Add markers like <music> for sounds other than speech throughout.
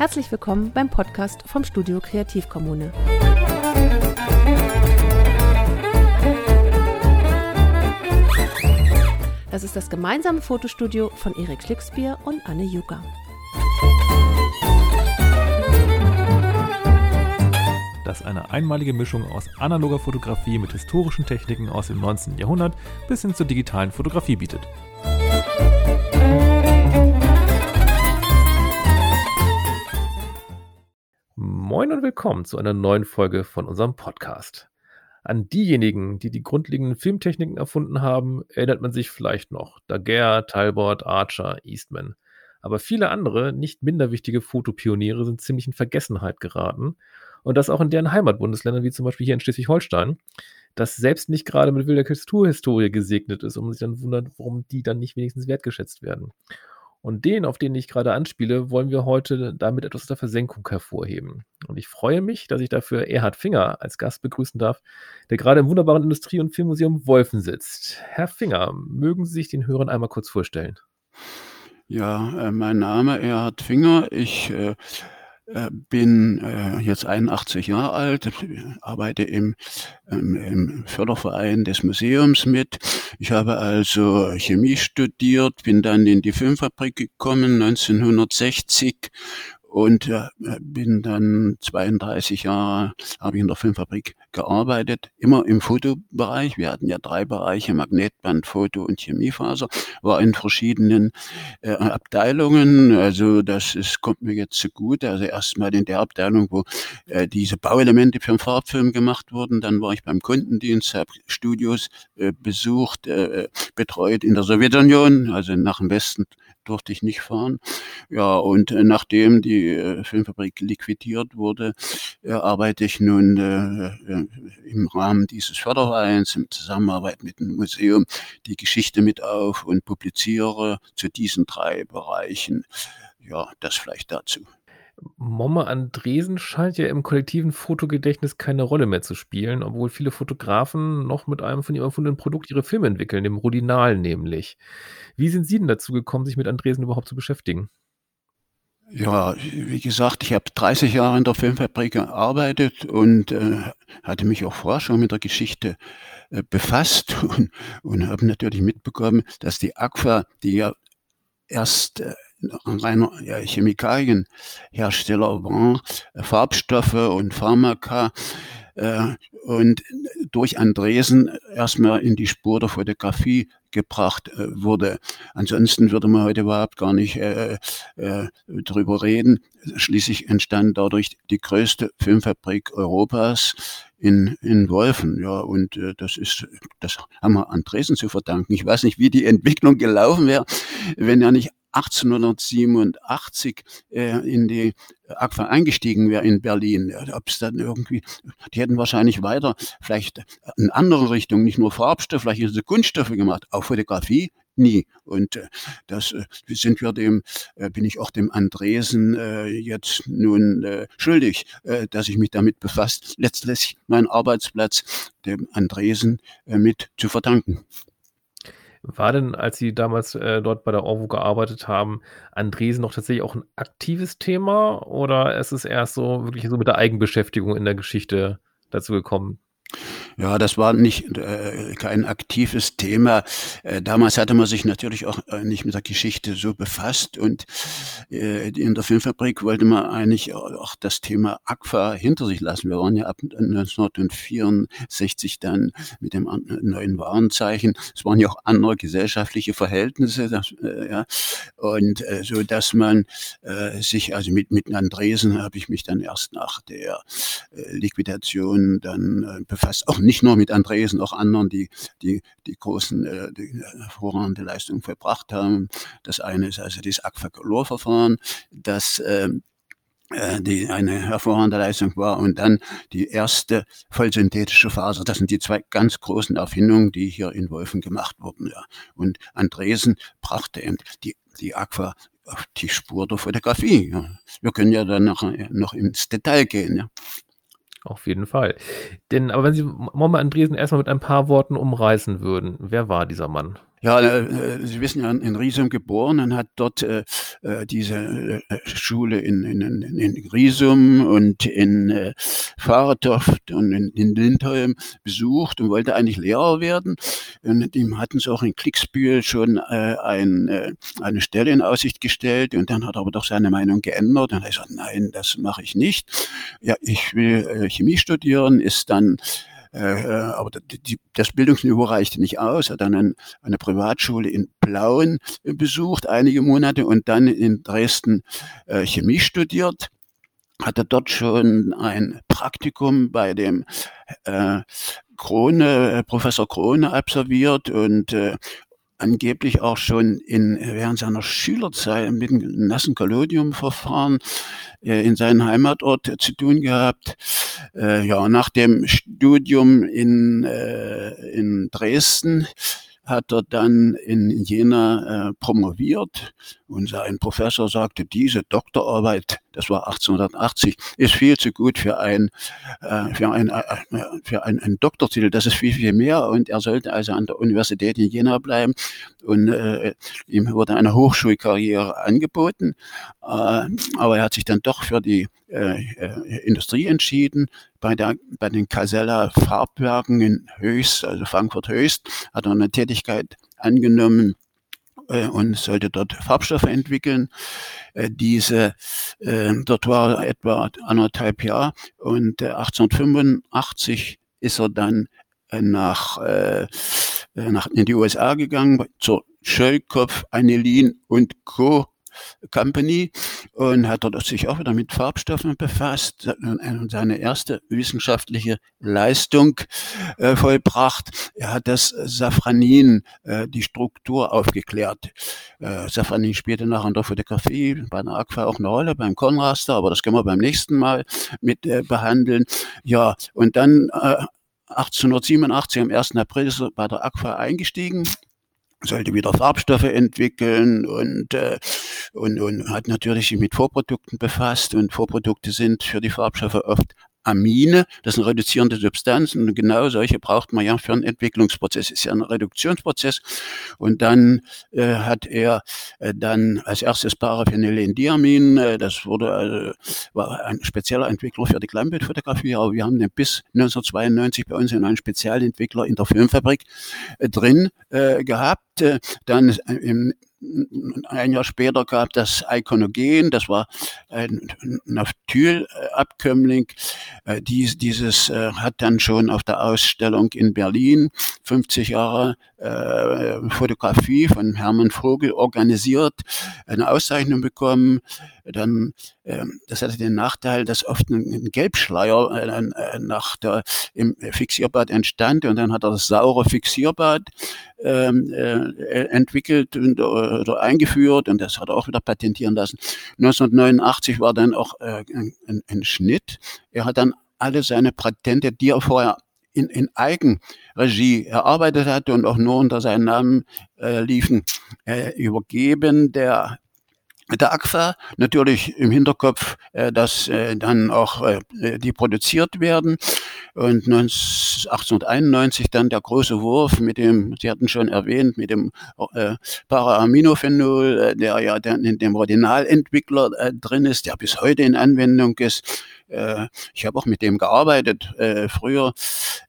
Herzlich willkommen beim Podcast vom Studio Kreativkommune. Das ist das gemeinsame Fotostudio von Erik Schlicksbier und Anne Jucker. das eine einmalige Mischung aus analoger Fotografie mit historischen Techniken aus dem 19. Jahrhundert bis hin zur digitalen Fotografie bietet. Moin und willkommen zu einer neuen Folge von unserem Podcast. An diejenigen, die die grundlegenden Filmtechniken erfunden haben, erinnert man sich vielleicht noch. Daguerre, Talbot, Archer, Eastman. Aber viele andere, nicht minder wichtige Fotopioniere sind ziemlich in Vergessenheit geraten und das auch in deren Heimatbundesländern, wie zum Beispiel hier in Schleswig-Holstein, das selbst nicht gerade mit wilder Kulturhistorie gesegnet ist und man sich dann wundert, warum die dann nicht wenigstens wertgeschätzt werden. Und den, auf den ich gerade anspiele, wollen wir heute damit etwas der Versenkung hervorheben. Und ich freue mich, dass ich dafür Erhard Finger als Gast begrüßen darf, der gerade im wunderbaren Industrie- und Filmmuseum Wolfen sitzt. Herr Finger, mögen Sie sich den Hörern einmal kurz vorstellen? Ja, äh, mein Name Erhard Finger. Ich äh, bin äh, jetzt 81 Jahre alt, arbeite im, ähm, im Förderverein des Museums mit. Ich habe also Chemie studiert, bin dann in die Filmfabrik gekommen 1960 und äh, bin dann 32 Jahre, habe ich in der Filmfabrik gearbeitet, immer im Fotobereich. Wir hatten ja drei Bereiche, Magnetband, Foto und Chemiefaser, war in verschiedenen äh, Abteilungen. Also das ist, kommt mir jetzt gut. Also erstmal in der Abteilung, wo äh, diese Bauelemente für den Farbfilm gemacht wurden. Dann war ich beim Kundendienst, habe Studios äh, besucht, äh, betreut in der Sowjetunion, also nach dem Westen durfte ich nicht fahren. Ja, und äh, nachdem die äh, Filmfabrik liquidiert wurde, äh, arbeite ich nun äh, äh, im Rahmen dieses Fördervereins in Zusammenarbeit mit dem Museum die Geschichte mit auf und publiziere zu diesen drei Bereichen. Ja, das vielleicht dazu. Momme Andresen scheint ja im kollektiven Fotogedächtnis keine Rolle mehr zu spielen, obwohl viele Fotografen noch mit einem von ihm erfundenen Produkt ihre Filme entwickeln, dem Rodinal nämlich. Wie sind Sie denn dazu gekommen, sich mit Andresen überhaupt zu beschäftigen? Ja, wie gesagt, ich habe 30 Jahre in der Filmfabrik gearbeitet und äh, hatte mich auch vorher schon mit der Geschichte äh, befasst <laughs> und, und habe natürlich mitbekommen, dass die Aqua, die ja erst äh, ein reiner ja, Chemikalienhersteller war, äh, Farbstoffe und Pharmaka, äh, und durch Andresen erstmal in die Spur der Fotografie gebracht äh, wurde. Ansonsten würde man heute überhaupt gar nicht äh, äh, drüber reden. Schließlich entstand dadurch die größte Filmfabrik Europas in, in Wolfen. Ja, und äh, das ist, das haben wir Andresen zu verdanken. Ich weiß nicht, wie die Entwicklung gelaufen wäre, wenn er nicht 1887 äh, in die Aqua eingestiegen wäre in Berlin. Ob es dann irgendwie, die hätten wahrscheinlich weiter vielleicht in andere Richtungen, nicht nur Farbstoff, vielleicht hätten sie Kunststoffe gemacht, auch Fotografie nie. Und äh, das äh, sind wir dem, äh, bin ich auch dem Andresen äh, jetzt nun äh, schuldig, äh, dass ich mich damit befasst, letztlich meinen Arbeitsplatz dem Andresen äh, mit zu verdanken. War denn, als Sie damals äh, dort bei der ORWO gearbeitet haben, Andresen noch tatsächlich auch ein aktives Thema oder ist es erst so wirklich so mit der Eigenbeschäftigung in der Geschichte dazu gekommen? Ja, das war nicht äh, kein aktives Thema. Äh, damals hatte man sich natürlich auch äh, nicht mit der Geschichte so befasst und äh, in der Filmfabrik wollte man eigentlich auch das Thema Aqua hinter sich lassen. Wir waren ja ab 1964 dann mit dem neuen Warenzeichen. Es waren ja auch andere gesellschaftliche Verhältnisse, das, äh, ja, und äh, so, dass man sich also mit mit Andresen habe ich mich dann erst nach der Liquidation dann befasst. Auch nur mit Andresen, auch anderen, die die, die großen, äh, die hervorragende Leistungen verbracht haben. Das eine ist also das Aquacolor-Verfahren, das äh, die eine hervorragende Leistung war und dann die erste vollsynthetische Faser. Das sind die zwei ganz großen Erfindungen, die hier in Wolfen gemacht wurden. Ja. Und Andresen brachte eben die, die Aqua auf die Spur der Fotografie. Ja. Wir können ja dann noch, noch ins Detail gehen. Ja. Auf jeden Fall. Denn, aber wenn Sie Mama Andresen erstmal mit ein paar Worten umreißen würden, wer war dieser Mann? Ja, äh, Sie wissen ja, in Riesum geboren und hat dort äh, äh diese äh, Schule in, in, in Riesum und in äh, Fahrertoft und in, in Lindholm besucht und wollte eigentlich Lehrer werden. Und ihm hatten sie auch in Klicksbühl schon äh, ein, äh, eine Stelle in Aussicht gestellt und dann hat er aber doch seine Meinung geändert und er hat gesagt, nein, das mache ich nicht. Ja, ich will äh, Chemie studieren, ist dann äh, äh, aber die, das Bildungsniveau reichte nicht aus, hat dann ein, eine Privatschule in Plauen besucht, einige Monate und dann in Dresden äh, Chemie studiert. Hatte dort schon ein Praktikum bei dem äh, Krone, äh, Professor Krone absolviert und äh, angeblich auch schon in, während seiner Schülerzeit mit dem nassen Collodium-Verfahren äh, in seinem Heimatort zu tun gehabt. Äh, ja, nach dem Studium in, äh, in Dresden hat er dann in Jena äh, promoviert und sein Professor sagte, diese Doktorarbeit, das war 1880, ist viel zu gut für ein, äh, für ein, äh, für ein, Doktortitel, das ist viel, viel mehr. Und er sollte also an der Universität in Jena bleiben. Und äh, ihm wurde eine Hochschulkarriere angeboten, äh, aber er hat sich dann doch für die äh, Industrie entschieden. Bei, der, bei den Casella Farbwerken in Höchst, also Frankfurt Höchst, hat er eine Tätigkeit angenommen und sollte dort Farbstoffe entwickeln. Äh, diese, äh, dort war er etwa anderthalb Jahre und 1885 äh, ist er dann äh, nach, äh, nach in die USA gegangen zur Schöllkopf, Anilin und Co. Company und hat dort sich auch wieder mit Farbstoffen befasst und seine erste wissenschaftliche Leistung äh, vollbracht. Er hat das Safranin, äh, die Struktur aufgeklärt. Äh, Safranin spielte nachher in der Fotografie bei der Aqua auch eine Rolle, beim Konraster, aber das können wir beim nächsten Mal mit äh, behandeln. Ja, und dann äh, 1887 am 1. April ist er bei der Aqua eingestiegen sollte wieder Farbstoffe entwickeln und, äh, und, und hat natürlich sich mit Vorprodukten befasst und Vorprodukte sind für die Farbstoffe oft Amine, das sind reduzierende Substanzen und genau solche braucht man ja für einen Entwicklungsprozess. Ist ja ein Reduktionsprozess und dann äh, hat er äh, dann als erstes Paraphenylendiamin, äh, das wurde also, war ein spezieller Entwickler für die Kleinbildfotografie, aber wir haben den bis 1992 bei uns in einem Spezialentwickler in der Filmfabrik äh, drin äh, gehabt. Äh, dann im ein Jahr später gab das Iconogen, das war ein Naphthylabkömmling. Äh, dies, dieses äh, hat dann schon auf der Ausstellung in Berlin 50 Jahre äh, Fotografie von Hermann Vogel organisiert, eine Auszeichnung bekommen. Dann, äh, das hatte den Nachteil, dass oft ein, Gelbschleier äh, nach der, im Fixierbad entstand und dann hat er das saure Fixierbad ähm, äh, entwickelt und, äh, oder eingeführt und das hat er auch wieder patentieren lassen. 1989 war dann auch äh, ein, ein Schnitt. Er hat dann alle seine Patente, die er vorher in, in Eigenregie erarbeitet hatte und auch nur unter seinem Namen äh, liefen, äh, übergeben der der AGFA natürlich im Hinterkopf, äh, dass äh, dann auch äh, die produziert werden. Und 1891 dann der große Wurf mit dem, Sie hatten schon erwähnt, mit dem äh, Para-Aminophenol, äh, der ja dann in dem Ordinalentwickler äh, drin ist, der bis heute in Anwendung ist. Äh, ich habe auch mit dem gearbeitet äh, früher.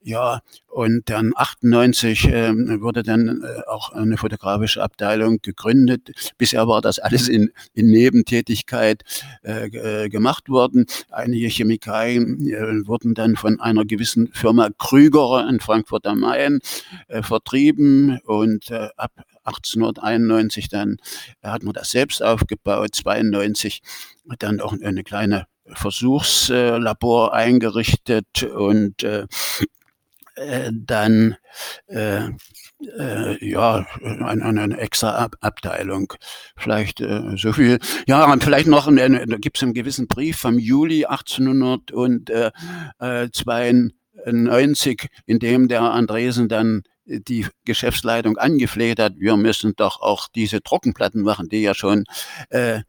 Ja, und dann 98 äh, wurde dann äh, auch eine fotografische Abteilung gegründet. Bisher war das alles in, in Nebentätigkeit äh, äh gemacht worden. Einige Chemikalien äh, wurden dann von einer gewissen Firma Krüger in Frankfurt am Main äh, vertrieben und äh, ab 1891 dann hat man das selbst aufgebaut, 92 dann auch eine kleine Versuchslabor eingerichtet und äh, äh, dann äh, äh, ja eine, eine extra Ab Abteilung. Vielleicht äh, so viel. Ja, und vielleicht noch, äh, da gibt es einen gewissen Brief vom Juli 1892, in dem der Andresen dann die Geschäftsleitung angefleht hat, wir müssen doch auch diese Trockenplatten machen, die ja schon äh,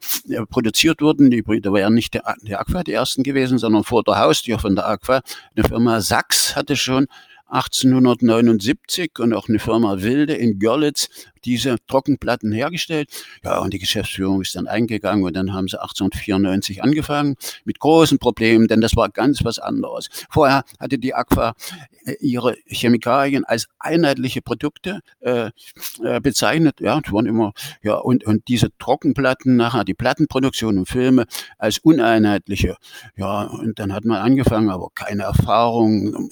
produziert wurden. Die, da wären nicht der, der Aqua die ersten gewesen, sondern vor der Haustür von der Aqua. Eine Firma Sachs hatte schon 1879 und auch eine Firma Wilde in Görlitz diese Trockenplatten hergestellt. Ja, und die Geschäftsführung ist dann eingegangen und dann haben sie 1894 angefangen mit großen Problemen, denn das war ganz was anderes. Vorher hatte die Aqua äh, ihre Chemikalien als einheitliche Produkte äh, äh, bezeichnet. Ja, es waren immer, ja, und, und diese Trockenplatten, nachher die Plattenproduktion und Filme als uneinheitliche. Ja, und dann hat man angefangen, aber keine Erfahrung,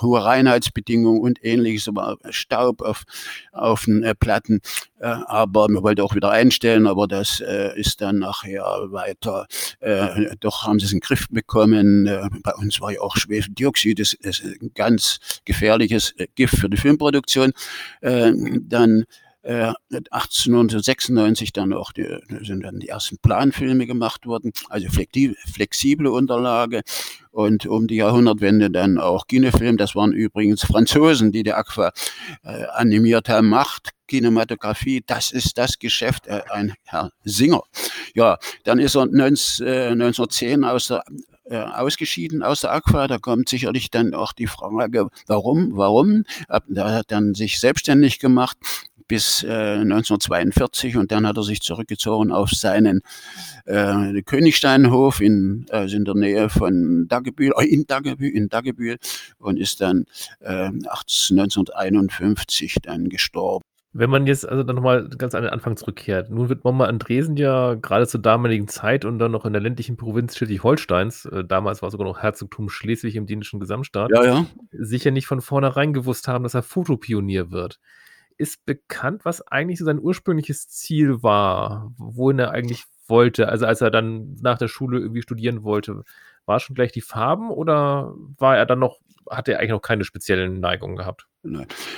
hohe Reinheitsbedingungen und ähnliches, aber Staub auf, auf den äh, Platten. Äh, aber man wollte auch wieder einstellen, aber das äh, ist dann nachher weiter. Äh, doch haben sie es in den Griff bekommen. Äh, bei uns war ja auch Schwefeldioxid, das ist ein ganz gefährliches äh, Gift für die Filmproduktion. Äh, dann 1896 äh, dann auch die, sind dann die ersten Planfilme gemacht worden, also flexible Unterlage und um die Jahrhundertwende dann auch Kinofilm. Das waren übrigens Franzosen, die die Aqua äh, animiert haben. Macht Kinematografie, das ist das Geschäft, äh, ein Herr Singer. Ja, dann ist er 19, äh, 1910 aus der äh, ausgeschieden aus der Aqua. Da kommt sicherlich dann auch die Frage, warum, warum? Da hat dann sich selbstständig gemacht bis äh, 1942 und dann hat er sich zurückgezogen auf seinen äh, Königsteinhof in, also in der Nähe von Daggebühl, äh, in Daggebühl, in Daggebühl und ist dann äh, 1951 dann gestorben. Wenn man jetzt also dann nochmal ganz an den Anfang zurückkehrt, nun wird Mama Andresen ja gerade zur damaligen Zeit und dann noch in der ländlichen Provinz Schleswig-Holsteins, äh, damals war sogar noch Herzogtum Schleswig im dänischen Gesamtstaat, ja, ja. sicher nicht von vornherein gewusst haben, dass er Fotopionier wird ist bekannt, was eigentlich so sein ursprüngliches Ziel war, wohin er eigentlich wollte. Also als er dann nach der Schule irgendwie studieren wollte, war schon gleich die Farben oder war er dann noch, hat er eigentlich noch keine speziellen Neigungen gehabt?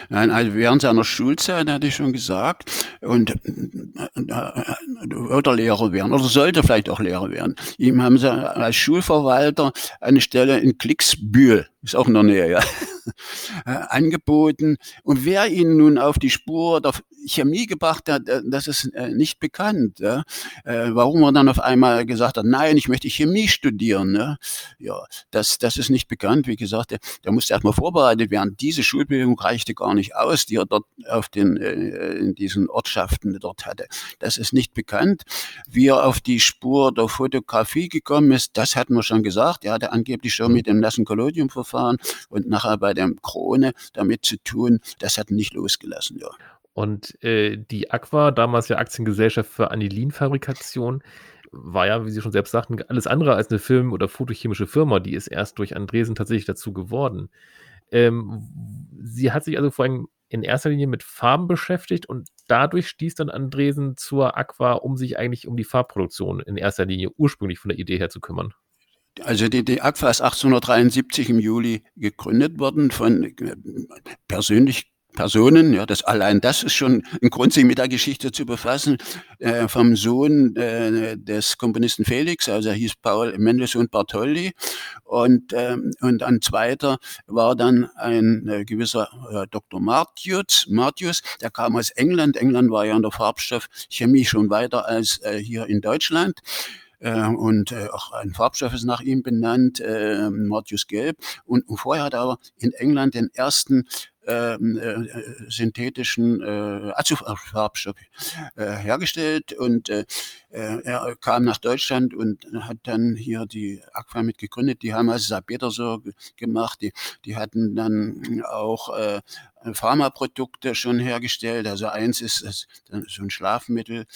Nein, also während seiner Schulzeit hatte ich schon gesagt, und äh, oder Lehrer werden oder sollte vielleicht auch Lehrer werden. Ihm haben sie als Schulverwalter eine Stelle in Klicksbühl, ist auch in der Nähe, ja, <laughs> äh, angeboten. Und wer ihn nun auf die Spur der Chemie gebracht hat, äh, das ist nicht bekannt. Warum er dann auf einmal gesagt hat, nein, ich möchte Chemie studieren, ja, ja das, das ist nicht bekannt. Wie gesagt, der, der musste erstmal vorbereitet werden. Diese Schulbildung reichte gar nicht aus, die er dort auf den, äh, in diesen Ortschaften dort hatte. Das ist nicht bekannt. Wie er auf die Spur der Fotografie gekommen ist, das hatten wir schon gesagt. Er hatte angeblich schon mit dem nassen Collodium-Verfahren und nachher bei dem Krone damit zu tun. Das hat nicht losgelassen, ja. Und äh, die Aqua, damals ja Aktiengesellschaft für Anilinfabrikation, war ja, wie Sie schon selbst sagten, alles andere als eine Film- oder fotochemische Firma. Die ist erst durch Andresen tatsächlich dazu geworden. Ähm, sie hat sich also vor allem in erster Linie mit Farben beschäftigt und dadurch stieß dann Andresen zur Aqua, um sich eigentlich um die Farbproduktion in erster Linie ursprünglich von der Idee her zu kümmern. Also die, die Aqua ist 1873 im Juli gegründet worden von persönlich Personen, ja, das allein das ist schon ein Grund, sich mit der Geschichte zu befassen, äh, vom Sohn äh, des Komponisten Felix, also er hieß Paul Mendelssohn Bartholdy, und, ähm, und ein zweiter war dann ein äh, gewisser äh, Dr. Martius, Martius, der kam aus England. England war ja in der Farbstoffchemie schon weiter als äh, hier in Deutschland. Äh, und äh, auch ein Farbstoff ist nach ihm benannt, äh, Martius Gelb. Und, vorher hat er aber in England den ersten ähm, äh, synthetischen äh, Azufarbstoff äh, hergestellt und äh, äh, er kam nach Deutschland und hat dann hier die Aqua mit gegründet. Die haben also Sabeter so gemacht. Die, die hatten dann auch äh, Pharmaprodukte schon hergestellt. Also eins ist, ist so ein Schlafmittel, ähm,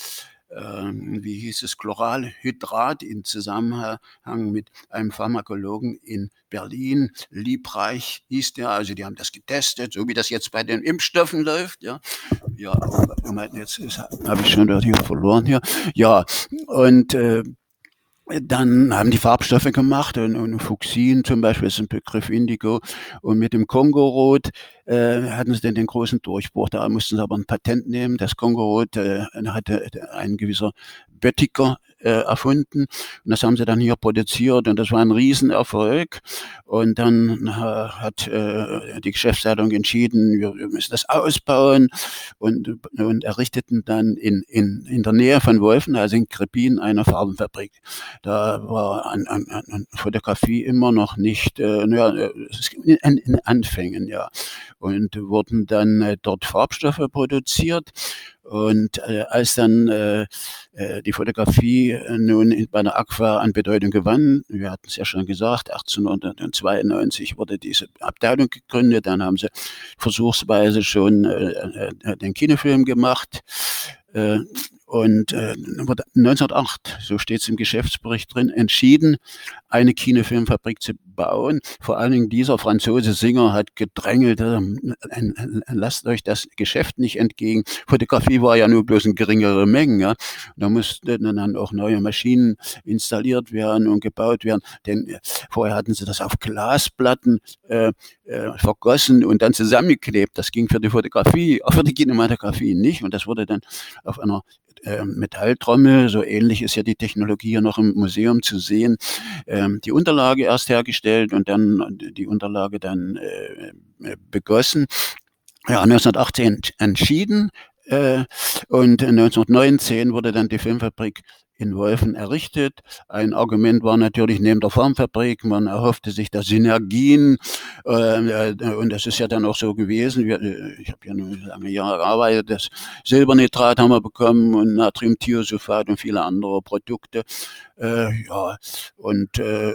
wie hieß es, Chloralhydrat in Zusammenhang mit einem Pharmakologen in Berlin. Liebreich hieß der, also die haben das getestet, so wie das jetzt bei den Impfstoffen läuft. Ja, ja jetzt habe ich schon hier verloren hier. Ja, und äh, dann haben die Farbstoffe gemacht und, und Fuchsin zum Beispiel ist ein Begriff Indigo und mit dem Kongorot äh, hatten sie dann den großen Durchbruch. Da mussten sie aber ein Patent nehmen. Das Kongorot äh, hatte ein gewisser Böttiger äh, erfunden. Und das haben sie dann hier produziert und das war ein Riesenerfolg. Und dann äh, hat äh, die Geschäftsleitung entschieden, wir, wir, müssen das ausbauen und, und errichteten dann in, in, in der Nähe von Wolfen, also in Krepin, eine Farbenfabrik. Da war an, an, an Fotografie immer noch nicht, äh, naja, in, in Anfängen, ja. Und wurden dann äh, dort Farbstoffe produziert. Und äh, als dann äh, äh die Fotografie äh, nun bei der Aqua an Bedeutung gewann, wir hatten es ja schon gesagt, 1892 wurde diese Abteilung gegründet, dann haben sie versuchsweise schon äh, den Kinofilm gemacht. Äh, und äh, wurde 1908, so steht es im Geschäftsbericht drin, entschieden, eine Kinofilmfabrik zu bauen. Vor allen Dingen dieser Franzose Singer hat gedrängelt, äh, lasst euch das Geschäft nicht entgegen. Fotografie war ja nur bloß in geringere Mengen. Ja. Da mussten dann auch neue Maschinen installiert werden und gebaut werden. Denn äh, vorher hatten sie das auf Glasplatten äh, äh, vergossen und dann zusammengeklebt. Das ging für die Fotografie, auch für die Kinematografie nicht. Und das wurde dann auf einer ähm, Metalltrommel, so ähnlich ist ja die Technologie hier noch im Museum zu sehen, ähm, die Unterlage erst hergestellt und dann die Unterlage dann äh, äh begossen. Ja, 1918 entschieden äh, und 1919 wurde dann die Filmfabrik in Wolfen errichtet. Ein Argument war natürlich neben der Formfabrik, man erhoffte sich da Synergien äh, äh, und das ist ja dann auch so gewesen. Wir, äh, ich habe ja nur lange Jahre gearbeitet, das Silbernitrat haben wir bekommen und Natriumthiosulfat und viele andere Produkte. Äh, ja, und äh,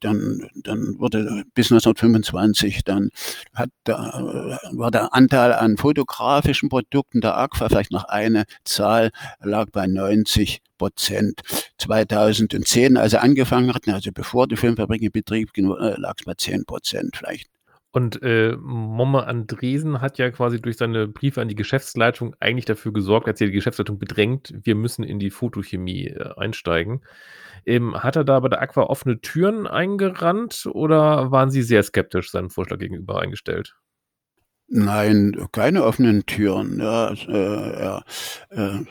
dann, dann wurde bis 1925 dann hat da, war der Anteil an fotografischen Produkten der Aqua vielleicht noch eine Zahl lag bei 90 Prozent. 2010, als er angefangen hatten, also bevor die Filmfabrik in Betrieb ging, äh, lag es bei 10 Prozent vielleicht. Und äh, Momme Andresen hat ja quasi durch seine Briefe an die Geschäftsleitung eigentlich dafür gesorgt, als er die Geschäftsleitung bedrängt, wir müssen in die Fotochemie äh, einsteigen. Ähm, hat er da bei der Aqua offene Türen eingerannt oder waren Sie sehr skeptisch seinem Vorschlag gegenüber eingestellt? Nein, keine offenen Türen. Ja, äh, ja, äh,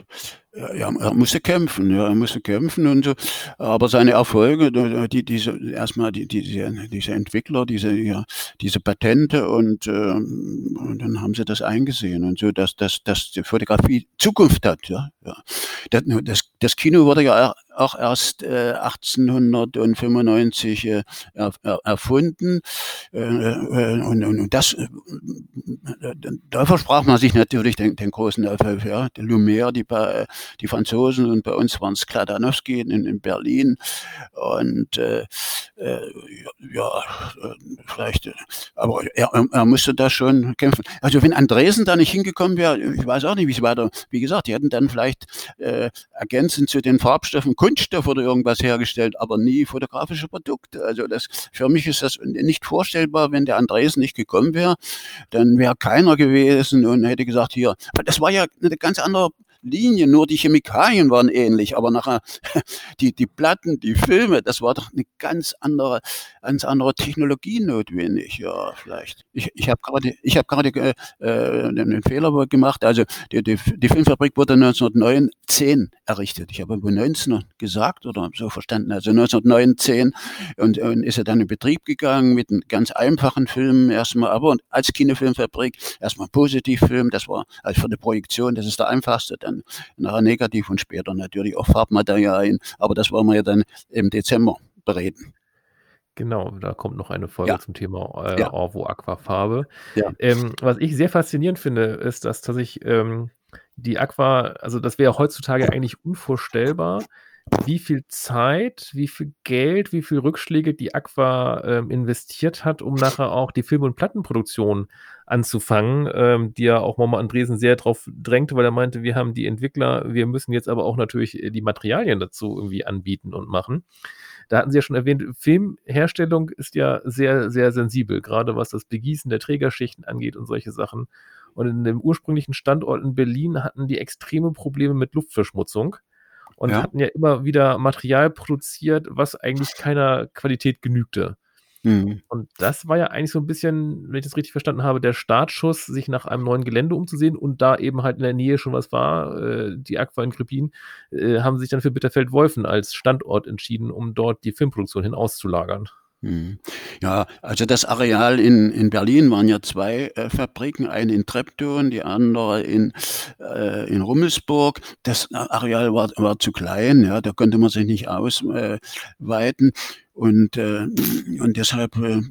ja, er musste kämpfen, ja, er musste kämpfen und so. Aber seine Erfolge, die, diese, erstmal die, diese, diese Entwickler, diese, ja, diese Patente und, ähm, und dann haben sie das eingesehen und so, dass, dass, dass die Fotografie Zukunft hat, ja. ja. Das, das Kino wurde ja auch erst äh, 1895 äh, er, er, erfunden. Äh, äh, und, und das, äh, da versprach man sich natürlich den, den großen Erfolg. Ja. Die Lumière, die, die Franzosen und bei uns waren es Kladanowski in, in Berlin. Und äh, ja, vielleicht, aber er, er musste da schon kämpfen. Also wenn Andresen da nicht hingekommen wäre, ich weiß auch nicht, wie es weiter, wie gesagt, die hätten dann vielleicht ergänzend zu den Farbstoffen Kunststoff oder irgendwas hergestellt, aber nie fotografische Produkte. Also das, für mich ist das nicht vorstellbar, wenn der Andres nicht gekommen wäre, dann wäre keiner gewesen und hätte gesagt, hier, das war ja eine ganz andere Linie, nur die Chemikalien waren ähnlich, aber nachher <laughs> die, die Platten, die Filme, das war doch eine ganz andere, ganz andere Technologie notwendig, ja, vielleicht. Ich, ich habe gerade, gerade äh, äh, einen Fehler gemacht, also die, die, die Filmfabrik wurde 1909 errichtet. Ich habe 19 gesagt oder so verstanden, also 1909 und, und ist er dann in Betrieb gegangen mit einem ganz einfachen Film erstmal, aber als Kinofilmfabrik erstmal Positivfilm, das war also für die Projektion, das ist der einfachste, dann dann nachher negativ und später natürlich auch Farbmaterialien. Aber das wollen wir ja dann im Dezember bereden. Genau, da kommt noch eine Folge ja. zum Thema äh, ja. Orvo Aquafarbe. Ja. Ähm, was ich sehr faszinierend finde, ist, dass tatsächlich ähm, die Aqua, also das wäre heutzutage eigentlich unvorstellbar, wie viel Zeit, wie viel Geld, wie viel Rückschläge die Aqua ähm, investiert hat, um nachher auch die Film- und Plattenproduktion anzufangen, ähm, die ja auch Mama Andresen sehr drauf drängte, weil er meinte, wir haben die Entwickler, wir müssen jetzt aber auch natürlich äh, die Materialien dazu irgendwie anbieten und machen. Da hatten Sie ja schon erwähnt, Filmherstellung ist ja sehr, sehr sensibel, gerade was das Begießen der Trägerschichten angeht und solche Sachen. Und in dem ursprünglichen Standort in Berlin hatten die extreme Probleme mit Luftverschmutzung und ja. hatten ja immer wieder Material produziert, was eigentlich keiner Qualität genügte. Mhm. Und das war ja eigentlich so ein bisschen, wenn ich das richtig verstanden habe, der Startschuss, sich nach einem neuen Gelände umzusehen und da eben halt in der Nähe schon was war, äh, die Aqua in Krepin, äh, haben sich dann für Bitterfeld-Wolfen als Standort entschieden, um dort die Filmproduktion hin auszulagern. Hm. Ja, also das Areal in, in Berlin waren ja zwei äh, Fabriken, eine in Treptow die andere in, äh, in Rummelsburg. Das Areal war, war zu klein, ja, da konnte man sich nicht ausweiten. und, äh, und deshalb äh,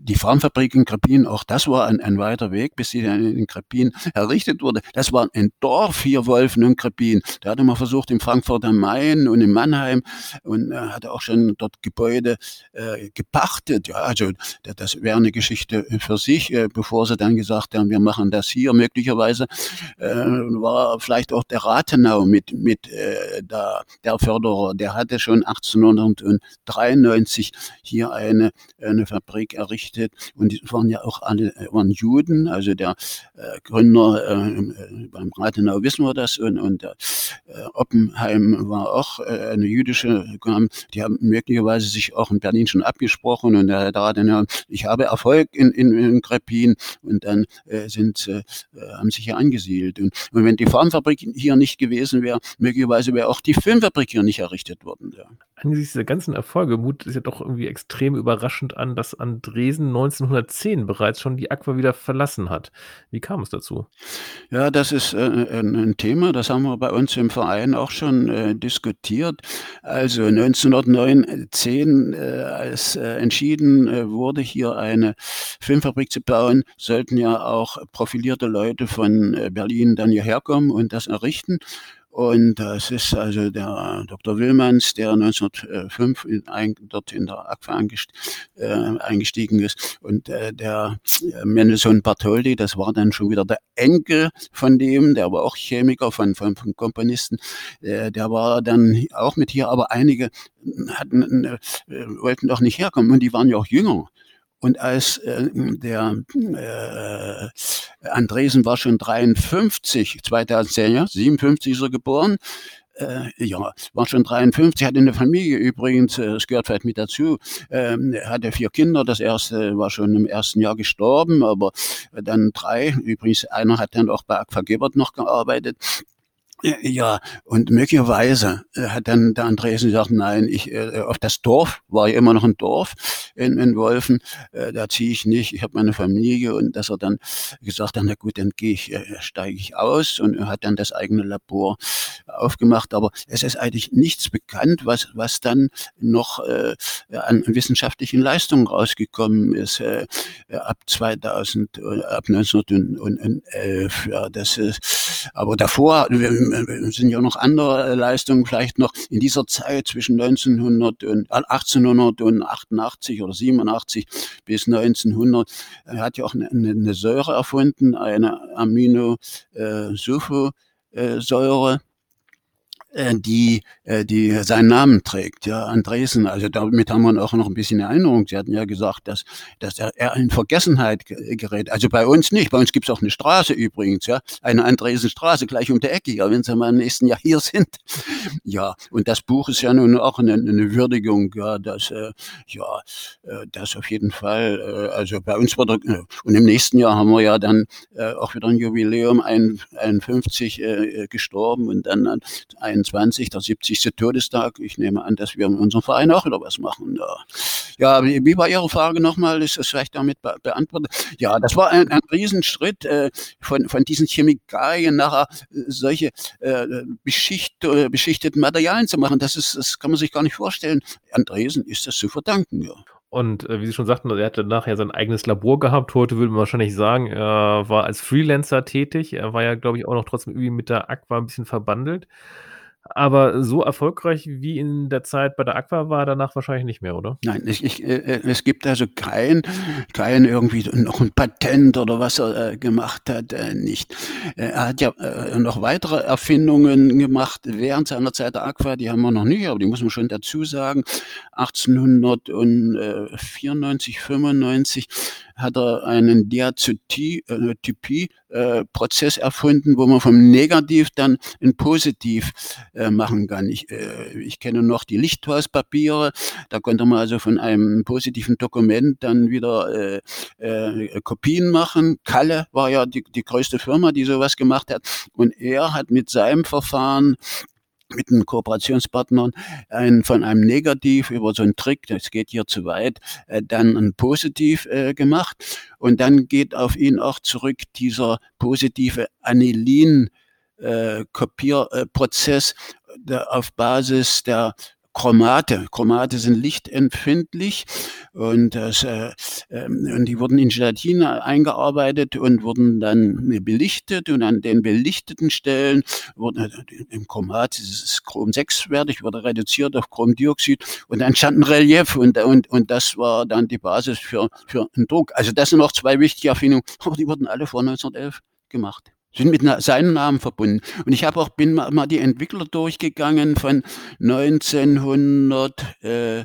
die Farmfabrik in Krepin, auch das war ein, ein weiter Weg, bis sie in Krepin errichtet wurde. Das war ein Dorf hier, Wolfen und Krepin. Da hatte man versucht, in Frankfurt am Main und in Mannheim und äh, hatte auch schon dort Gebäude äh, gepachtet. Ja, also das, wäre eine Geschichte für sich, äh, bevor sie dann gesagt haben, wir machen das hier. Möglicherweise äh, war vielleicht auch der Rathenau mit, mit äh, da, der Förderer. Der hatte schon 1893 hier eine, eine Fabrik errichtet errichtet und die waren ja auch alle äh, waren Juden, also der äh, Gründer äh, äh, beim Rathenau wissen wir das. Und, und äh, Oppenheim war auch äh, eine jüdische, die haben möglicherweise sich auch in Berlin schon abgesprochen. Und der Rathenau, ich habe Erfolg in, in, in Krepin. Und dann äh, sind äh, haben sich hier angesiedelt. Und, und wenn die Farmfabrik hier nicht gewesen wäre, möglicherweise wäre auch die Filmfabrik hier nicht errichtet worden. Ja. Angesichts dieser ganzen Erfolge mut es ja doch irgendwie extrem überraschend an, dass André Dresden 1910 bereits schon die Aqua wieder verlassen hat. Wie kam es dazu? Ja, das ist äh, ein Thema, das haben wir bei uns im Verein auch schon äh, diskutiert. Also 1910, äh, als äh, entschieden äh, wurde, hier eine Filmfabrik zu bauen, sollten ja auch profilierte Leute von äh, Berlin dann hierher kommen und das errichten. Und das ist also der Dr. Willmanns, der 1905 in, ein, dort in der AQUA äh, eingestiegen ist. Und äh, der äh, Mendelssohn Bartholdy, das war dann schon wieder der Enkel von dem, der war auch Chemiker von, von, von Komponisten. Äh, der war dann auch mit hier, aber einige hatten, äh, wollten doch nicht herkommen und die waren ja auch jünger. Und als äh, der äh, Andresen war schon 53, 2010, ja, 57 ist er geboren, äh, ja, war schon 53, hat in der Familie übrigens, äh, es gehört vielleicht mit dazu, äh, hatte vier Kinder. Das erste war schon im ersten Jahr gestorben, aber dann drei. Übrigens, einer hat dann auch bei Aqua Gebert noch gearbeitet. Ja, und möglicherweise äh, hat dann der Andresen gesagt, nein, ich äh, auf das Dorf, war ja immer noch ein Dorf in, in Wolfen, äh, da ziehe ich nicht, ich habe meine Familie und dass er dann gesagt hat, na gut, dann gehe ich, steige ich aus und hat dann das eigene Labor aufgemacht, aber es ist eigentlich nichts bekannt, was, was dann noch äh, an wissenschaftlichen Leistungen rausgekommen ist äh, ab 2000, äh, ab 1911. Ja, das ist, aber davor, äh, sind ja noch andere Leistungen vielleicht noch in dieser Zeit zwischen 1900 und 1888 äh, oder 87 bis 1900. Er hat ja auch eine, eine Säure erfunden, eine Aminosulfosäure. Äh, äh, die, äh, die seinen Namen trägt, ja, Andresen. Also damit haben wir auch noch ein bisschen Erinnerung. Sie hatten ja gesagt, dass, dass er, er in Vergessenheit gerät. Also bei uns nicht. Bei uns gibt es auch eine Straße übrigens, ja, eine Andresenstraße gleich um die Ecke, ja, wenn Sie mal im nächsten Jahr hier sind. <laughs> Ja, und das Buch ist ja nun auch eine, eine Würdigung, ja, dass, äh, ja, äh, das auf jeden Fall, äh, also bei uns wurde, äh, und im nächsten Jahr haben wir ja dann äh, auch wieder ein Jubiläum, ein, 51 äh, gestorben und dann ein 21, der 70. Todestag. Ich nehme an, dass wir in unserem Verein auch wieder was machen. Ja, ja wie, war Ihre Frage nochmal? Ist das vielleicht damit be beantwortet? Ja, das war ein, ein Riesenschritt äh, von, von diesen Chemikalien nachher äh, solche äh, beschicht, äh, beschichteten Materialien zu machen. Das, ist, das kann man sich gar nicht vorstellen. Andresen ist das zu verdanken, ja. Und äh, wie Sie schon sagten, er hatte nachher sein eigenes Labor gehabt. Heute würde man wahrscheinlich sagen, er war als Freelancer tätig. Er war ja, glaube ich, auch noch trotzdem irgendwie mit der Aqua ein bisschen verbandelt. Aber so erfolgreich wie in der Zeit bei der Aqua war danach wahrscheinlich nicht mehr, oder? Nein, ich, ich, äh, es gibt also kein, kein irgendwie noch ein Patent oder was er äh, gemacht hat, äh, nicht. Äh, er hat ja äh, noch weitere Erfindungen gemacht während seiner Zeit der Aqua, die haben wir noch nicht, aber die muss man schon dazu sagen. 1894, 95 hat er einen Diazotypie-Prozess äh, erfunden, wo man vom Negativ dann ein Positiv äh, machen kann. Ich, äh, ich kenne noch die Lichthauspapiere, da konnte man also von einem positiven Dokument dann wieder äh, äh, Kopien machen. Kalle war ja die, die größte Firma, die sowas gemacht hat und er hat mit seinem Verfahren mit den Kooperationspartnern ein, von einem Negativ über so einen Trick, das geht hier zu weit, äh, dann ein Positiv äh, gemacht. Und dann geht auf ihn auch zurück dieser positive Anilin äh, Kopierprozess äh, auf Basis der Chromate. Chromate sind lichtempfindlich und, das, äh, äh, und die wurden in Gelatine eingearbeitet und wurden dann belichtet und an den belichteten Stellen wurde äh, im Chromat dieses Chrom 6-wertig, wurde reduziert auf Chromdioxid und dann entstand ein Relief und, und, und das war dann die Basis für, für einen Druck. Also das sind noch zwei wichtige Erfindungen, aber die wurden alle vor 1911 gemacht sind mit seinem Namen verbunden. Und ich habe auch bin mal die Entwickler durchgegangen von 1900. Äh,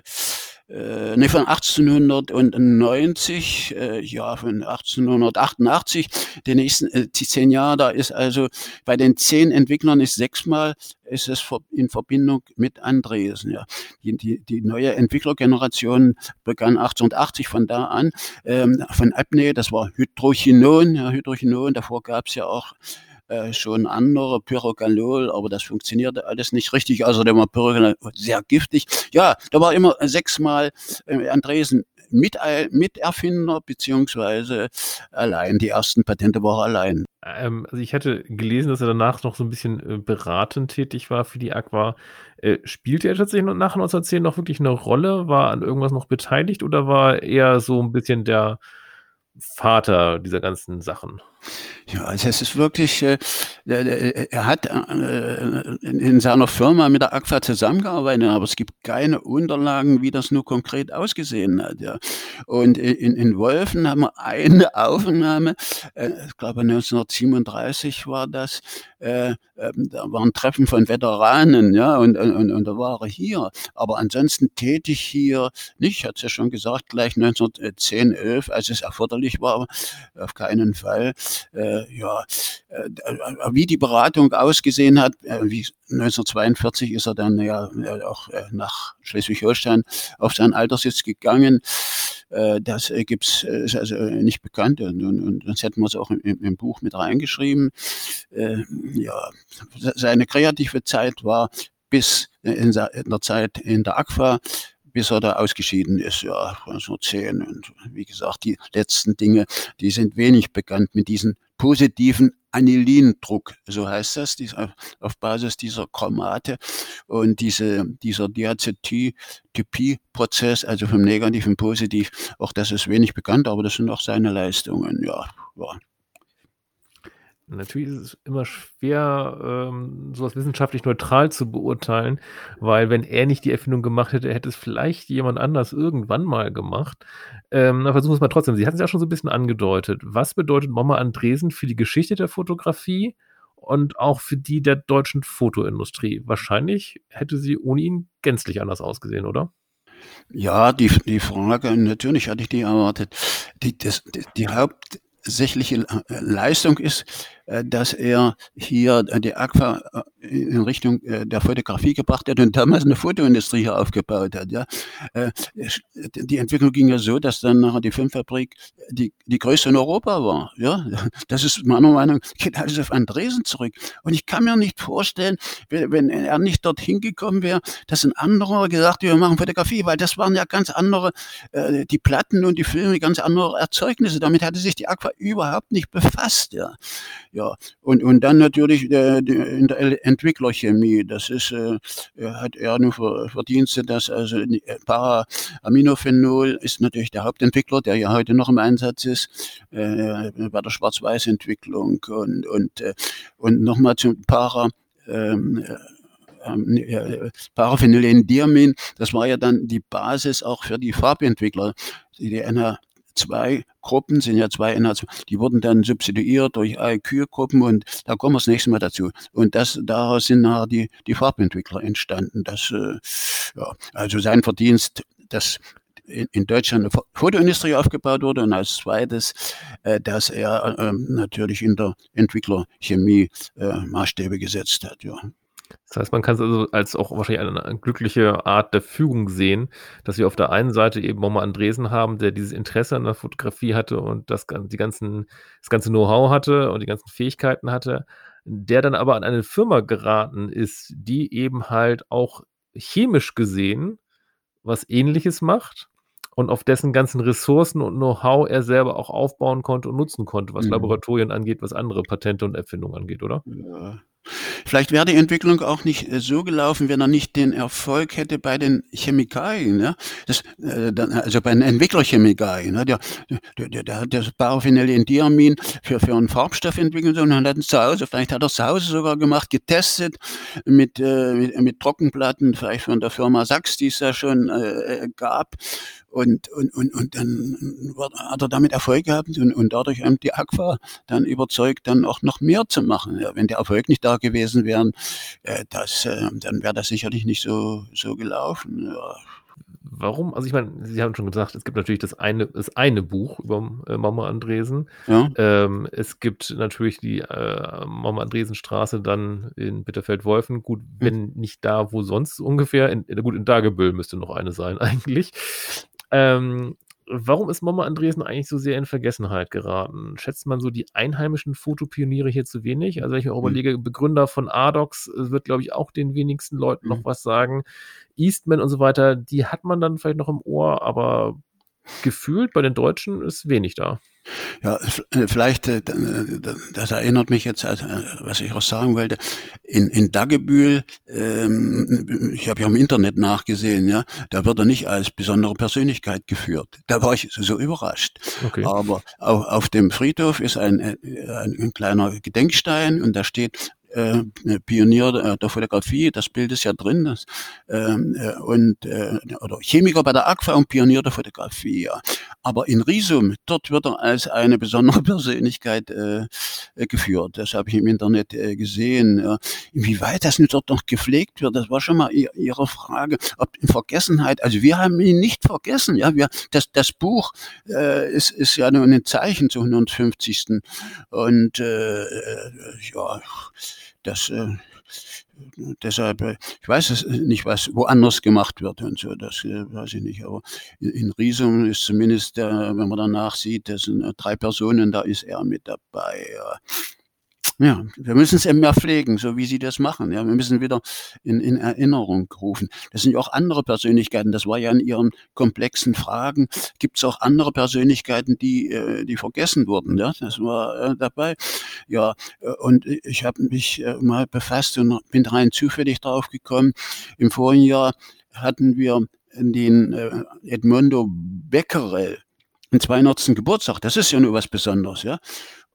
äh, nee, von 1890, äh, ja, von 1888, die nächsten äh, die zehn Jahre, da ist also bei den zehn Entwicklern ist sechsmal ist es in Verbindung mit Andresen. Ja. Die, die, die neue Entwicklergeneration begann 1880 von da an, ähm, von Apne, das war Hydrochinon, ja, Hydrochinon, davor gab es ja auch äh, schon andere, Pyrogalol, aber das funktionierte alles nicht richtig. Außerdem war Pyrogalol sehr giftig. Ja, da war immer sechsmal äh, Andresen mit, Miterfinder beziehungsweise allein. Die ersten Patente waren allein. Ähm, also ich hatte gelesen, dass er danach noch so ein bisschen äh, beratend tätig war für die Aqua. Äh, spielte er tatsächlich nach 1910 noch wirklich eine Rolle? War an irgendwas noch beteiligt oder war er so ein bisschen der Vater dieser ganzen Sachen? Ja, also es ist wirklich, äh, er hat äh, in seiner Firma mit der AGFA zusammengearbeitet, aber es gibt keine Unterlagen, wie das nur konkret ausgesehen hat. Ja. Und in, in Wolfen haben wir eine <laughs> Aufnahme, äh, ich glaube 1937 war das, äh, ähm, da war ein Treffen von Veteranen, ja, und, und, und da war er hier. Aber ansonsten tätig hier nicht, ich ja schon gesagt, gleich 1910, 11, als es erforderlich war, auf keinen Fall. Äh, ja, äh, wie die Beratung ausgesehen hat, äh, wie 1942 ist er dann ja äh, auch nach Schleswig-Holstein auf seinen Alterssitz gegangen. Äh, das gibt's, ist also nicht bekannt und, und, und sonst hätten wir es auch im, im, Buch mit reingeschrieben. Ja, seine kreative Zeit war bis in der Zeit in der AGFA bis er da ausgeschieden ist, ja, so zehn. Und wie gesagt, die letzten Dinge, die sind wenig bekannt mit diesen positiven Anilindruck, so heißt das, auf Basis dieser Chromate und diese, dieser Diazetypie-Prozess, also vom Negativen positiv, auch das ist wenig bekannt, aber das sind auch seine Leistungen, ja. ja. Natürlich ist es immer schwer, ähm, sowas wissenschaftlich neutral zu beurteilen, weil wenn er nicht die Erfindung gemacht hätte, hätte es vielleicht jemand anders irgendwann mal gemacht. Ähm, aber versuchen wir es mal trotzdem. Sie hatten es ja schon so ein bisschen angedeutet. Was bedeutet Mama Andresen für die Geschichte der Fotografie und auch für die der deutschen Fotoindustrie? Wahrscheinlich hätte sie ohne ihn gänzlich anders ausgesehen, oder? Ja, die, die Frage, natürlich hatte ich die erwartet. Die, das, die, die Haupt, sächliche Leistung ist, äh, dass er hier äh, die Aqua äh, in Richtung der Fotografie gebracht hat und damals eine Fotoindustrie hier aufgebaut hat. Ja. Die Entwicklung ging ja so, dass dann nachher die Filmfabrik die, die größte in Europa war. Ja. <laughs> Das ist meiner Meinung nach, geht alles auf Andresen zurück. Und ich kann mir nicht vorstellen, wenn er nicht dorthin gekommen wäre, dass ein anderer gesagt hätte, wir machen Fotografie, weil das waren ja ganz andere, die Platten und die Filme, ganz andere Erzeugnisse. Damit hatte sich die Aqua überhaupt nicht befasst. Ja. Ja, und, und dann natürlich äh, in der Entwicklerchemie, das ist, äh, hat er nur Verdienste, dass also äh, Para-Aminophenol ist natürlich der Hauptentwickler, der ja heute noch im Einsatz ist, äh, bei der Schwarz-Weiß-Entwicklung und, und, äh, und nochmal zum Para, ähm, ähm äh, Paraphenylendiamin, das war ja dann die Basis auch für die Farbentwickler. Die NH zwei Gruppen, sind ja zwei NH2, die wurden dann substituiert durch IQ-Gruppen und da kommen wir das nächste Mal dazu. Und das, daraus sind nachher die, die Farbentwickler entstanden. Das, äh, ja, also sein Verdienst, dass in Deutschland eine Fotoindustrie aufgebaut wurde und als zweites, äh, dass er äh, natürlich in der Entwicklerchemie äh, Maßstäbe gesetzt hat. Ja. Das heißt, man kann es also als auch wahrscheinlich eine, eine glückliche Art der Fügung sehen, dass wir auf der einen Seite eben Mama Andresen haben, der dieses Interesse an der Fotografie hatte und das, die ganzen, das ganze Know-how hatte und die ganzen Fähigkeiten hatte, der dann aber an eine Firma geraten ist, die eben halt auch chemisch gesehen was ähnliches macht und auf dessen ganzen Ressourcen und Know-how er selber auch aufbauen konnte und nutzen konnte, was mhm. Laboratorien angeht, was andere Patente und Erfindungen angeht, oder? Ja. Vielleicht wäre die Entwicklung auch nicht äh, so gelaufen, wenn er nicht den Erfolg hätte bei den Chemikalien, ja? das, äh, also bei den Entwicklerchemikalien. Ja? Der, der, der, hat das Paraphenyldiamin für, für einen Farbstoff entwickelt und hat es zu Hause, vielleicht hat er es zu Hause sogar gemacht, getestet mit, äh, mit, mit Trockenplatten, vielleicht von der Firma Sachs, die es ja schon äh, gab. Und, und, und, und dann hat er damit Erfolg gehabt und, und dadurch haben die Aqua dann überzeugt, dann auch noch mehr zu machen. Ja, wenn der Erfolg nicht da gewesen wäre, äh, das, äh, dann wäre das sicherlich nicht so, so gelaufen. Ja. Warum? Also ich meine, Sie haben schon gesagt, es gibt natürlich das eine, das eine Buch über äh, Mama Andresen. Ja. Ähm, es gibt natürlich die äh, Mama Andresen Straße dann in Bitterfeld-Wolfen. Gut, wenn nicht da, wo sonst ungefähr. In, gut, in Dagebüll müsste noch eine sein <laughs> eigentlich. Ähm, warum ist Mama Andresen eigentlich so sehr in Vergessenheit geraten? Schätzt man so die einheimischen Fotopioniere hier zu wenig? Also wenn ich mir auch mhm. überlege, Begründer von Adox äh, wird, glaube ich, auch den wenigsten Leuten mhm. noch was sagen. Eastman und so weiter, die hat man dann vielleicht noch im Ohr, aber gefühlt bei den Deutschen ist wenig da. Ja, äh, vielleicht, äh, das erinnert mich jetzt, was ich auch sagen wollte, in, in Daggebühl, ähm, ich habe ja im Internet nachgesehen, ja, da wird er nicht als besondere Persönlichkeit geführt. Da war ich so überrascht. Okay. Aber auf, auf dem Friedhof ist ein, ein, ein kleiner Gedenkstein und da steht äh, Pionier äh, der Fotografie, das Bild ist ja drin, das, ähm, äh, und äh, oder Chemiker bei der AGFA und Pionier der Fotografie. Ja. Aber in Risum, dort wird er als eine besondere <laughs> Persönlichkeit äh, äh, geführt. Das habe ich im Internet äh, gesehen. Ja. Inwieweit das nun dort noch gepflegt wird, das war schon mal Ihre Frage. Ob in Vergessenheit, also wir haben ihn nicht vergessen. Ja, wir, das, das Buch äh, ist, ist ja nur ein Zeichen zu 150. Und äh, äh, ja, das äh, deshalb, äh, ich weiß es nicht, was woanders gemacht wird und so, das äh, weiß ich nicht. Aber in Riesum ist zumindest, äh, wenn man danach sieht, das sind äh, drei Personen, da ist er mit dabei. Ja. Ja, wir müssen es mehr pflegen, so wie Sie das machen. Ja, wir müssen wieder in, in Erinnerung rufen. Das sind ja auch andere Persönlichkeiten. Das war ja in Ihren komplexen Fragen. Gibt es auch andere Persönlichkeiten, die, äh, die vergessen wurden? Ja, das war äh, dabei. Ja, äh, und ich habe mich mal befasst und bin rein zufällig drauf gekommen. Im vorigen Jahr hatten wir den Edmondo Becquerel, den 200. Geburtstag. Das ist ja nur was Besonderes, ja.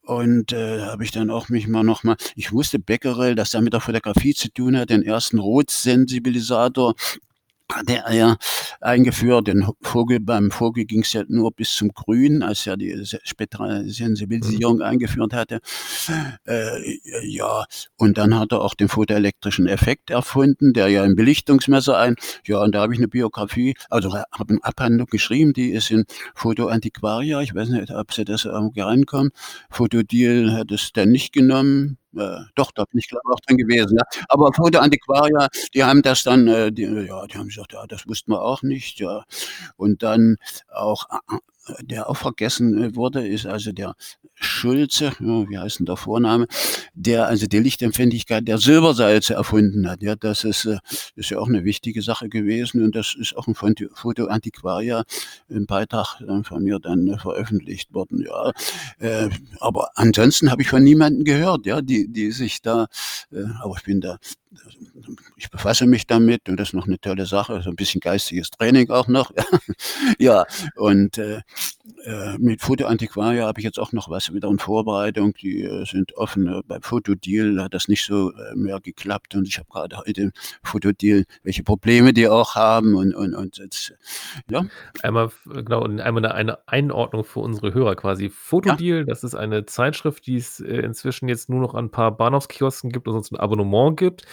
Und äh, habe ich dann auch mich mal nochmal, ich wusste Becquerel, dass er mit der Fotografie zu tun hat, den ersten Rotsensibilisator hat er ja eingeführt. Den Vogel, beim Vogel ging es ja nur bis zum Grün, als er die spätere Sensibilisierung mhm. eingeführt hatte. Äh, ja, und dann hat er auch den photoelektrischen Effekt erfunden, der ja im Belichtungsmesser ein, ja, und da habe ich eine Biografie, also habe eine Abhandlung geschrieben, die ist in Foto Antiquaria, ich weiß nicht, ob sie das irgendwie reinkommen. Fotodil hat es dann nicht genommen, äh, doch, da bin ich glaube auch drin gewesen. Ja. Aber Foto Antiquaria, die haben das dann, äh, die, ja, die haben gesagt, ja, das wussten wir auch nicht. Ja. Und dann auch der auch vergessen äh, wurde, ist also der Schulze, wie heißt denn der Vorname, der also die Lichtempfindlichkeit der Silbersalze erfunden hat. Ja, das ist, äh, ist ja auch eine wichtige Sache gewesen und das ist auch ein Foto Antiquaria im Beitrag von mir dann äh, veröffentlicht worden. Ja, äh, aber ansonsten habe ich von niemandem gehört, ja, die, die sich da, äh, aber ich bin da ich befasse mich damit und das ist noch eine tolle Sache, so ein bisschen geistiges Training auch noch. <laughs> ja, und äh, äh, mit Foto Antiquaria habe ich jetzt auch noch was wieder in Vorbereitung. Die äh, sind offen. Äh, beim Fotodeal hat das nicht so äh, mehr geklappt und ich habe gerade heute Fotodeal, welche Probleme die auch haben und, und, und jetzt, ja. Einmal, genau, einmal eine Einordnung für unsere Hörer quasi. Fotodeal, ja. das ist eine Zeitschrift, die es äh, inzwischen jetzt nur noch an ein paar Bahnhofskiosken gibt und sonst ein Abonnement gibt,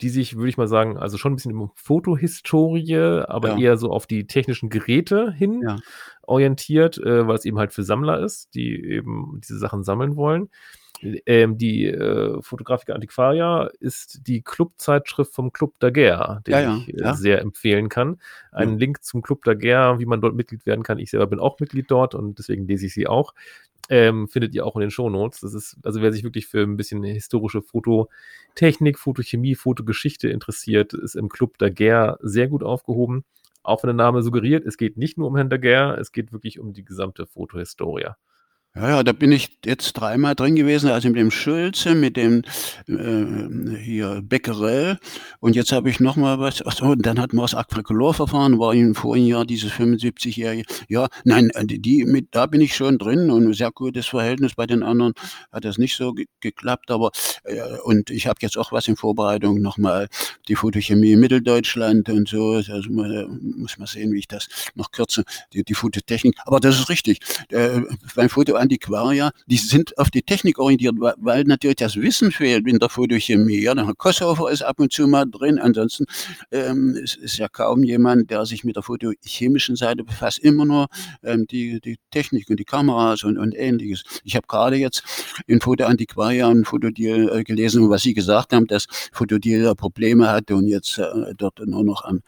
die sich, würde ich mal sagen, also schon ein bisschen um Fotohistorie, aber ja. eher so auf die technischen Geräte hin ja orientiert, äh, weil es eben halt für Sammler ist, die eben diese Sachen sammeln wollen. Ähm, die äh, Fotografika Antiquaria ist die Clubzeitschrift vom Club Daguerre, den Ja, ja, ich äh, ja. sehr empfehlen kann. Einen. Link zum Club Daguerre, wie man dort Mitglied werden kann. Ich selber bin auch Mitglied dort und deswegen lese ich sie auch. Ähm, findet ihr auch in den Shownotes. Das ist, also wer sich wirklich für ein bisschen historische Fototechnik, Fotochemie, Fotogeschichte interessiert, ist im Club Daguerre sehr gut aufgehoben. Auch wenn der Name suggeriert, es geht nicht nur um Herrn Daguerre, es geht wirklich um die gesamte Fotohistorie. Ja, ja, da bin ich jetzt dreimal drin gewesen, also mit dem Schulze, mit dem äh, hier Becquerel und jetzt habe ich noch mal was. Ach so, und dann hatten wir das Aquacolor-Verfahren, war im vorigen Jahr dieses 75-jährige. Ja, nein, äh, die, mit, da bin ich schon drin und ein sehr gutes Verhältnis. Bei den anderen hat das nicht so ge geklappt, aber äh, und ich habe jetzt auch was in Vorbereitung noch mal die Fotochemie in Mitteldeutschland und so. Also muss, muss man sehen, wie ich das noch kürze, die, die Fototechnik. Aber das ist richtig. Äh, beim Foto Antiquaria, die sind auf die Technik orientiert, weil, natürlich das Wissen fehlt in der Fotochemie. Ja, der Kosshofer ist ab und zu mal drin, ansonsten ähm, ist, ist ja kaum jemand, der sich mit der fotochemischen Seite befasst, immer nur ähm, die, die Technik und die Kameras und, und ähnliches. Ich habe gerade jetzt in Foto Antiquaria und Fotodeal äh, gelesen, was Sie gesagt haben, dass Fotodeal Probleme hatte und jetzt äh, dort nur noch am,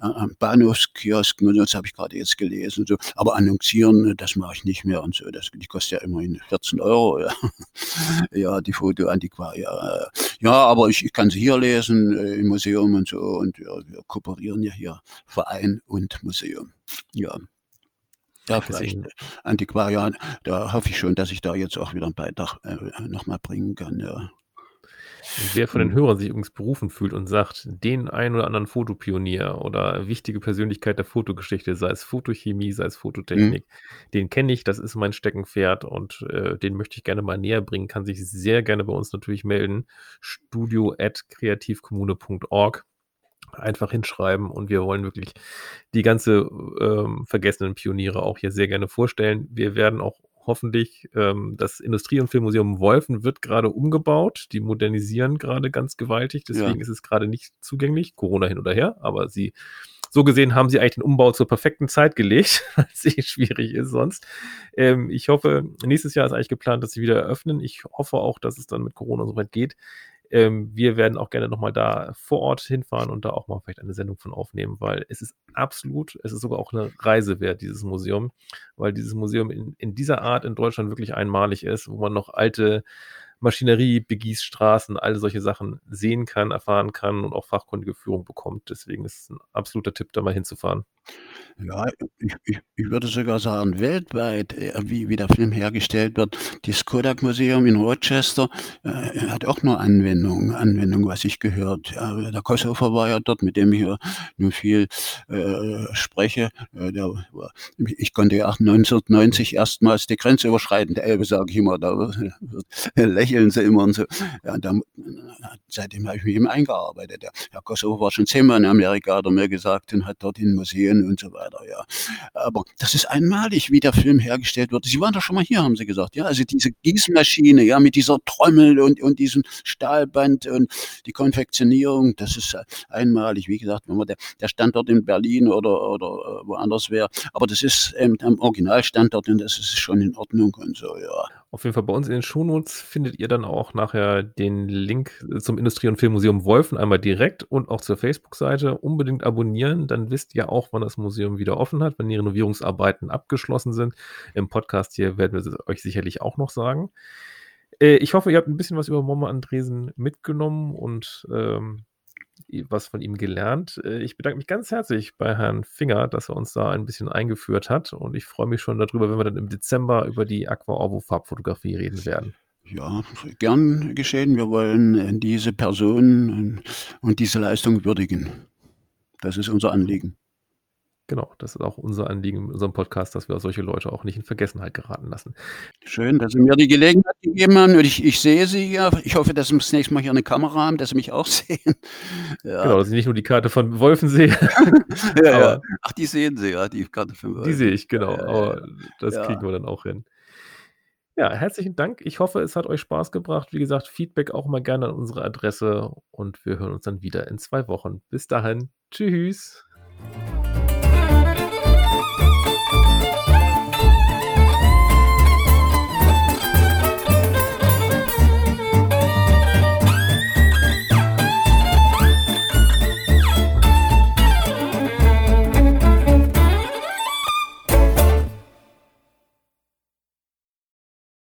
äh, am Bahnhofskiosk, das habe ich gerade jetzt gelesen. So. Aber annoncieren, das mache ich nicht mehr und so. Das, die kostet ja immerhin 14 Euro. Ja, <laughs> ja die Foto Antiquaria. Ja, aber ich, ich kann sie hier lesen äh, im Museum und so. Und ja, wir kooperieren ja hier Verein und Museum. Ja. Ja, vielleicht Deswegen- Antiquariat, da hoffe ich schon, dass ich da jetzt auch wieder einen Beitrag äh, nochmal bringen kann. Ja. Wer von den Hörern sich übrigens berufen fühlt und sagt, den einen oder anderen Fotopionier oder wichtige Persönlichkeit der Fotogeschichte, sei es Fotochemie, sei es Fototechnik, den kenne ich, das ist mein Steckenpferd und äh, den möchte ich gerne mal näher bringen, kann sich sehr gerne bei uns natürlich melden. Studio at kreativkommune.org einfach hinschreiben und wir wollen wirklich die ganze ähm, vergessenen Pioniere auch hier sehr gerne vorstellen. Wir werden auch hoffentlich ähm, das Industrie- und Filmmuseum Wolfen wird gerade umgebaut. Die modernisieren gerade ganz gewaltig, deswegen Ja. ist es gerade nicht zugänglich. Corona hin oder her, aber sie so gesehen haben sie eigentlich den Umbau zur perfekten Zeit gelegt, <laughs> weil es eh schwierig ist sonst. Ähm, ich hoffe, nächstes Jahr ist eigentlich geplant, dass sie wieder eröffnen. Ich hoffe auch, dass es dann mit Corona so weit geht. Ähm, wir werden auch gerne nochmal da vor Ort hinfahren und da auch mal vielleicht eine Sendung von aufnehmen, weil es ist absolut, es ist sogar auch eine Reise wert, dieses Museum, weil dieses Museum in, in dieser Art in Deutschland wirklich einmalig ist, wo man noch alte Maschinerie, Begießstraßen, alle solche Sachen sehen kann, erfahren kann und auch fachkundige Führung bekommt. Deswegen ist es ein absoluter Tipp, da mal hinzufahren. Ja, ich, ich, ich würde sogar sagen, weltweit, äh, wie, wie der Film hergestellt wird. Das Kodak-Museum in Rochester äh, hat auch nur Anwendung, Anwendung, was ich gehört. Ja, der Kosover war ja dort, mit dem ich ja nun viel äh, spreche. Äh, der, ich konnte ja 1990 erstmals die Grenze überschreiten. Der Elbe, sage ich immer, da <laughs> lächeln sie immer und so. Ja, da, seitdem habe ich mich eben eingearbeitet. Der Kosovo war schon zehnmal in Amerika, hat er mir gesagt, und hat dort in Museen und so weiter, ja. Aber das ist einmalig, wie der Film hergestellt wird. Sie waren doch schon mal hier, haben Sie gesagt, ja. Also diese Gießmaschine, ja, mit dieser Trommel und, und diesem Stahlband und die Konfektionierung, das ist einmalig. Wie gesagt, wenn man der, der Standort in Berlin oder, oder äh, woanders wäre, aber das ist ähm, am Originalstandort und das ist schon in Ordnung und so, ja. Auf jeden Fall bei uns in den Shownotes findet ihr dann auch nachher den Link zum Industrie- und Filmmuseum Wolfen einmal direkt und auch zur Facebook-Seite. Unbedingt abonnieren, dann wisst ihr auch, wann das Museum wieder offen hat, wenn die Renovierungsarbeiten abgeschlossen sind. Im Podcast hier werden wir es euch sicherlich auch noch sagen. Äh, ich hoffe, ihr habt ein bisschen was über Momo Andresen mitgenommen und ähm, was von ihm gelernt. Äh, Ich bedanke mich ganz herzlich bei Herrn Finger, dass er uns da ein bisschen eingeführt hat und ich freue mich schon darüber, wenn wir dann im Dezember über die Aqua Orvo Farbfotografie reden werden. Ja, gern geschehen. Wir wollen äh, diese Person und, und diese Leistung würdigen. Das ist unser Anliegen. Genau, das ist auch unser Anliegen in unserem Podcast, dass wir solche Leute auch nicht in Vergessenheit geraten lassen. Schön, dass Sie mir die Gelegenheit gegeben haben. Und ich, ich sehe Sie ja. Ich hoffe, dass Sie das nächste Mal hier eine Kamera haben, dass Sie mich auch <laughs> sehen. Ja, Genau, dass ich nicht nur die Karte von Wolfen sehe, <laughs> ja, ja. Ach, die sehen Sie ja, die Karte für die sehe ich, genau. Aber das kriegen wir dann auch hin. Ja, herzlichen Dank. Ich hoffe, es hat euch Spaß gebracht. Wie gesagt, Feedback auch mal gerne an unsere Adresse und wir hören uns dann wieder in zwei Wochen. Bis dahin. Tschüss.